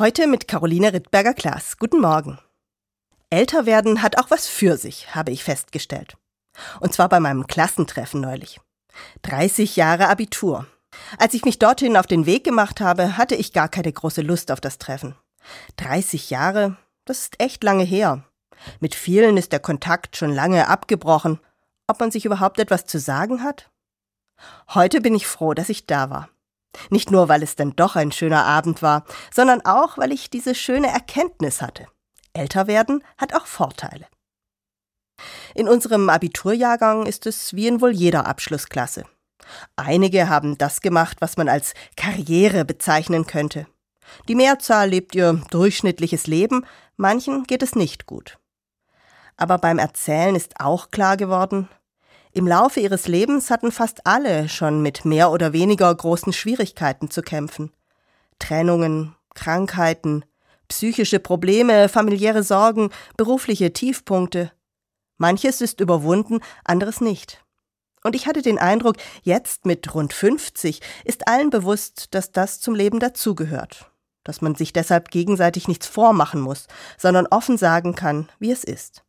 Heute mit Caroline Rittberger-Klaas. Guten Morgen. Älter werden hat auch was für sich, habe ich festgestellt. Und zwar bei meinem Klassentreffen neulich. 30 Jahre Abitur. Als ich mich dorthin auf den Weg gemacht habe, hatte ich gar keine große Lust auf das Treffen. 30 Jahre, das ist echt lange her. Mit vielen ist der Kontakt schon lange abgebrochen. Ob man sich überhaupt etwas zu sagen hat? Heute bin ich froh, dass ich da war. Nicht nur, weil es dann doch ein schöner Abend war, sondern auch, weil ich diese schöne Erkenntnis hatte. Älter werden hat auch Vorteile. In unserem Abiturjahrgang ist es wie in wohl jeder Abschlussklasse. Einige haben das gemacht, was man als Karriere bezeichnen könnte. Die Mehrzahl lebt ihr durchschnittliches Leben, manchen geht es nicht gut. Aber beim Erzählen ist auch klar geworden, im Laufe ihres Lebens hatten fast alle schon mit mehr oder weniger großen Schwierigkeiten zu kämpfen. Trennungen, Krankheiten, psychische Probleme, familiäre Sorgen, berufliche Tiefpunkte. Manches ist überwunden, anderes nicht. Und ich hatte den Eindruck, jetzt mit rund 50 ist allen bewusst, dass das zum Leben dazugehört, dass man sich deshalb gegenseitig nichts vormachen muss, sondern offen sagen kann, wie es ist.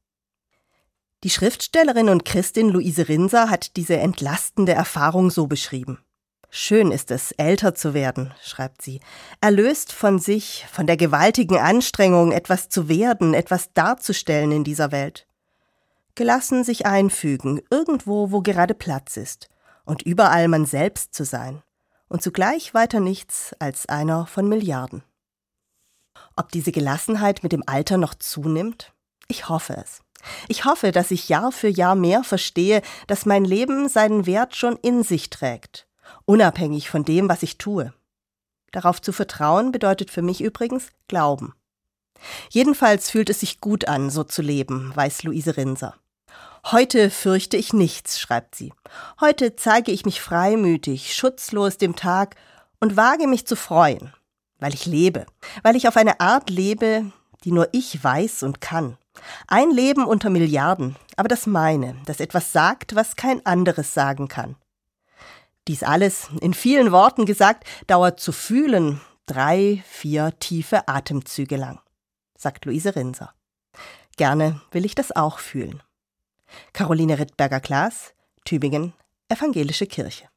Die Schriftstellerin und Christin Luise Rinser hat diese entlastende Erfahrung so beschrieben. Schön ist es, älter zu werden, schreibt sie, erlöst von sich, von der gewaltigen Anstrengung, etwas zu werden, etwas darzustellen in dieser Welt. Gelassen sich einfügen, irgendwo, wo gerade Platz ist, und überall man selbst zu sein, und zugleich weiter nichts als einer von Milliarden. Ob diese Gelassenheit mit dem Alter noch zunimmt? Ich hoffe es. Ich hoffe, dass ich Jahr für Jahr mehr verstehe, dass mein Leben seinen Wert schon in sich trägt, unabhängig von dem, was ich tue. Darauf zu vertrauen bedeutet für mich übrigens Glauben. Jedenfalls fühlt es sich gut an, so zu leben, weiß Luise Rinser. Heute fürchte ich nichts, schreibt sie. Heute zeige ich mich freimütig, schutzlos dem Tag und wage mich zu freuen, weil ich lebe, weil ich auf eine Art lebe, die nur ich weiß und kann. Ein Leben unter Milliarden, aber das meine, das etwas sagt, was kein anderes sagen kann. Dies alles, in vielen Worten gesagt, dauert zu fühlen drei, vier tiefe Atemzüge lang, sagt Luise Rinser. Gerne will ich das auch fühlen. Caroline Rittberger-Klaas, Tübingen, Evangelische Kirche.